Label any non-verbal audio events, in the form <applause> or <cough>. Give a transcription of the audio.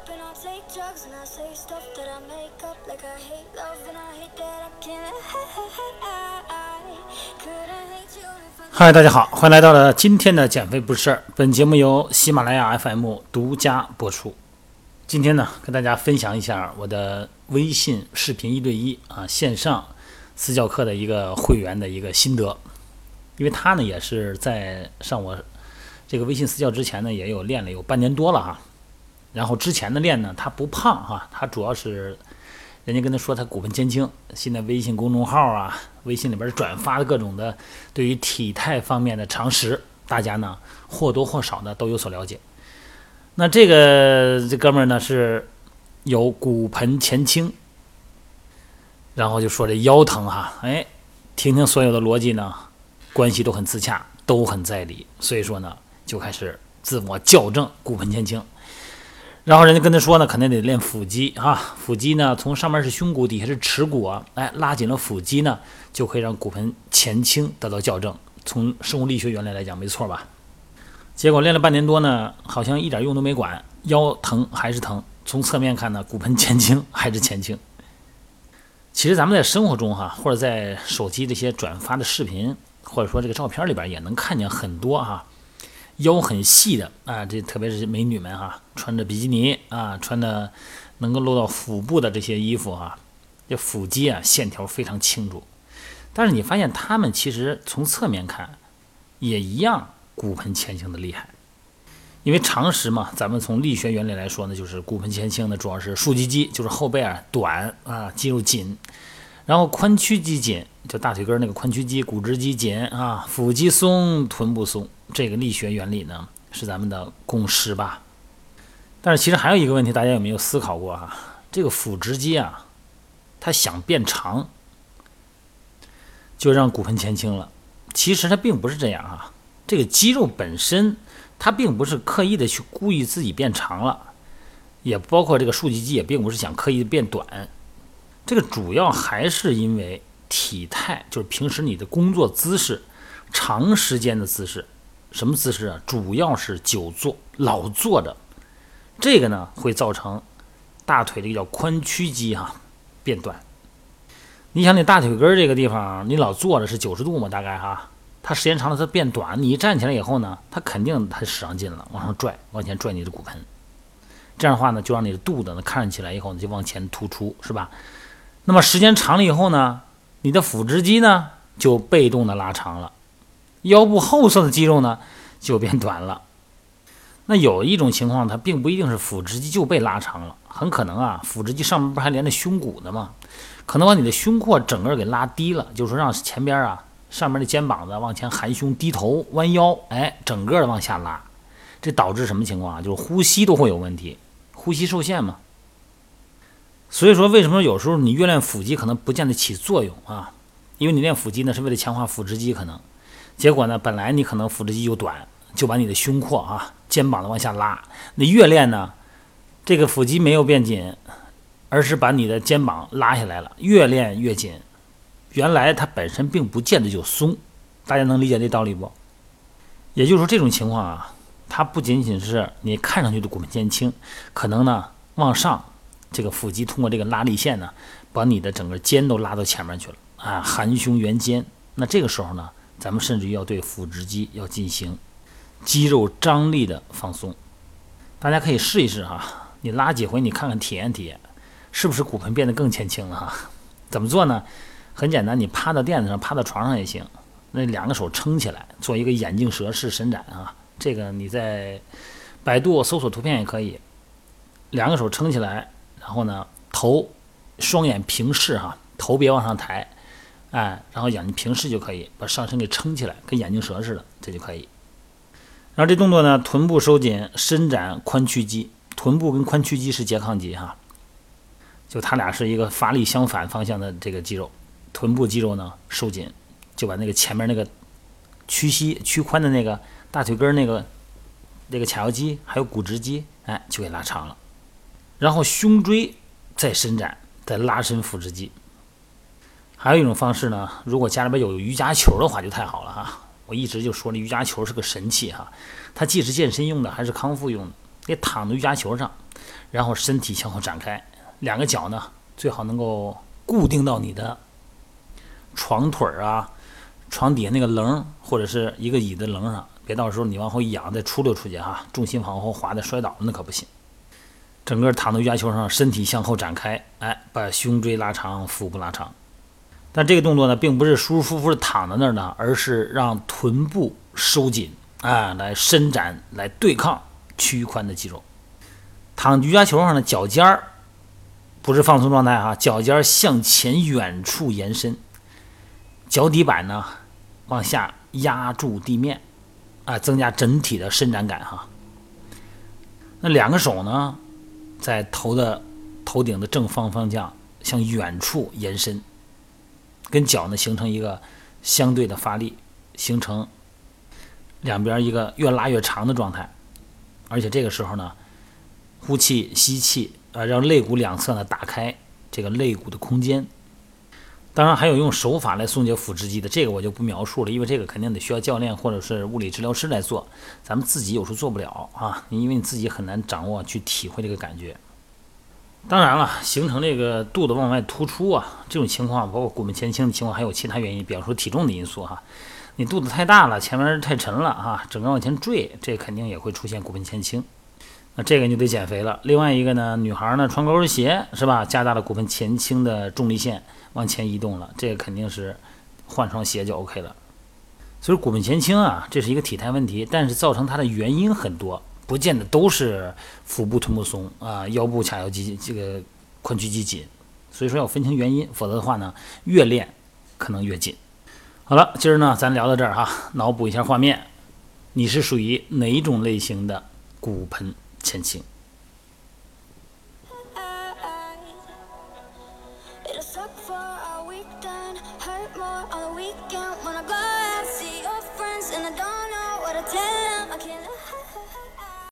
up and I take drugs and I say stuff that I make up like I hate love and I hate that I can't. hide. 嗨，大家好，欢迎来到了今天的减肥不是事儿。本节目由喜马拉雅 FM 独家播出。今天呢，跟大家分享一下我的微信视频一对一啊线上私教课的一个会员的一个心得，因为他呢也是在上我这个微信私教之前呢，也有练了有半年多了哈。然后之前的练呢，他不胖哈，他主要是人家跟他说他骨盆前倾。现在微信公众号啊，微信里边转发的各种的对于体态方面的常识，大家呢或多或少的都有所了解。那这个这哥们儿呢是有骨盆前倾，然后就说这腰疼哈，哎，听听所有的逻辑呢，关系都很自洽，都很在理，所以说呢就开始自我校正骨盆前倾。然后人家跟他说呢，肯定得练腹肌啊，腹肌呢从上面是胸骨，底下是耻骨啊，哎，拉紧了腹肌呢，就可以让骨盆前倾得到校正。从生物力学原理来讲，没错吧？结果练了半年多呢，好像一点用都没管，腰疼还是疼。从侧面看呢，骨盆前倾 <laughs> 还是前倾。其实咱们在生活中哈，或者在手机这些转发的视频，或者说这个照片里边，也能看见很多哈。腰很细的啊，这特别是美女们哈，穿着比基尼啊，穿的能够露到腹部的这些衣服哈，这腹肌啊线条非常清楚。但是你发现她们其实从侧面看，也一样骨盆前倾的厉害。因为常识嘛，咱们从力学原理来说呢，就是骨盆前倾呢主要是竖脊肌，就是后背啊短啊肌肉紧，然后髋屈肌紧，就大腿根那个髋屈肌、股直肌紧啊，腹肌松，臀部松。这个力学原理呢是咱们的共识吧？但是其实还有一个问题，大家有没有思考过哈？这个腹直肌啊，它想变长，就让骨盆前倾了。其实它并不是这样啊，这个肌肉本身它并不是刻意的去故意自己变长了，也包括这个竖脊肌也并不是想刻意的变短。这个主要还是因为体态，就是平时你的工作姿势，长时间的姿势。什么姿势啊？主要是久坐、老坐着，这个呢会造成大腿这个叫髋屈肌哈变短。你想，你大腿根这个地方，你老坐着是九十度嘛？大概哈，它时间长了它变短。你一站起来以后呢，它肯定它使上劲了，往上拽，往前拽你的骨盆。这样的话呢，就让你的肚子呢看起来以后呢就往前突出，是吧？那么时间长了以后呢，你的腹直肌呢就被动的拉长了。腰部后侧的肌肉呢就变短了。那有一种情况，它并不一定是腹直肌就被拉长了，很可能啊，腹直肌上面不还连着胸骨呢吗？可能把你的胸廓整个给拉低了，就是说让前边啊上面的肩膀子往前含胸低头弯腰，哎，整个的往下拉，这导致什么情况啊？就是呼吸都会有问题，呼吸受限嘛。所以说，为什么有时候你越练腹肌可能不见得起作用啊？因为你练腹肌呢是为了强化腹直肌，可能。结果呢，本来你可能腹直肌就短，就把你的胸廓啊、肩膀的往下拉。你越练呢，这个腹肌没有变紧，而是把你的肩膀拉下来了，越练越紧。原来它本身并不见得就松，大家能理解这道理不？也就是说，这种情况啊，它不仅仅是你看上去的骨盆前倾，可能呢往上，这个腹肌通过这个拉力线呢，把你的整个肩都拉到前面去了啊，含胸圆肩。那这个时候呢？咱们甚至于要对腹直肌要进行肌肉张力的放松，大家可以试一试哈，你拉几回，你看看体验体验，是不是骨盆变得更前倾了哈？<laughs> 怎么做呢？很简单，你趴到垫子上，趴到床上也行，那两个手撑起来，做一个眼镜蛇式伸展啊。这个你在百度搜索图片也可以，两个手撑起来，然后呢，头双眼平视哈，头别往上抬。哎，然后眼睛平视就可以把上身给撑起来，跟眼镜蛇似的，这就可以。然后这动作呢，臀部收紧，伸展髋屈肌，臀部跟髋屈肌是拮抗肌哈，就它俩是一个发力相反方向的这个肌肉。臀部肌肉呢收紧，就把那个前面那个屈膝屈髋的那个大腿根那个那个髂腰肌还有股直肌，哎，就给拉长了。然后胸椎再伸展，再拉伸腹直肌。还有一种方式呢，如果家里边有瑜伽球的话，就太好了哈。我一直就说这瑜伽球是个神器哈，它既是健身用的，还是康复用的。你躺在瑜伽球上，然后身体向后展开，两个脚呢最好能够固定到你的床腿儿啊、床底下那个棱或者是一个椅子棱上，别到时候你往后一仰再出溜出去哈，重心往后滑的摔倒了那可不行。整个躺在瑜伽球上，身体向后展开，哎，把胸椎拉长，腹部拉长。但这个动作呢，并不是舒舒服服的躺在那儿呢，而是让臀部收紧，啊，来伸展，来对抗屈髋的肌肉。躺瑜伽球上的脚尖儿不是放松状态哈，脚尖向前远处延伸，脚底板呢往下压住地面，啊，增加整体的伸展感哈。那两个手呢？在头的头顶的正方方向向远处延伸，跟脚呢形成一个相对的发力，形成两边一个越拉越长的状态。而且这个时候呢，呼气吸气，啊，让肋骨两侧呢打开这个肋骨的空间。当然还有用手法来松解腹直肌的，这个我就不描述了，因为这个肯定得需要教练或者是物理治疗师来做，咱们自己有时候做不了啊，因为你自己很难掌握去体会这个感觉。当然了，形成这个肚子往外突出啊，这种情况包括骨盆前倾的情况，还有其他原因，比方说体重的因素哈，你肚子太大了，前面太沉了哈，整个往前坠，这肯定也会出现骨盆前倾。那这个你就得减肥了。另外一个呢，女孩呢穿高跟鞋是吧，加大了骨盆前倾的重力线。往前移动了，这个肯定是换双鞋就 OK 了。所以骨盆前倾啊，这是一个体态问题，但是造成它的原因很多，不见得都是腹部臀部松啊，腰部髂腰肌这个髋屈肌紧。所以说要分清原因，否则的话呢，越练可能越紧。好了，今儿呢咱聊到这儿哈，脑补一下画面，你是属于哪一种类型的骨盆前倾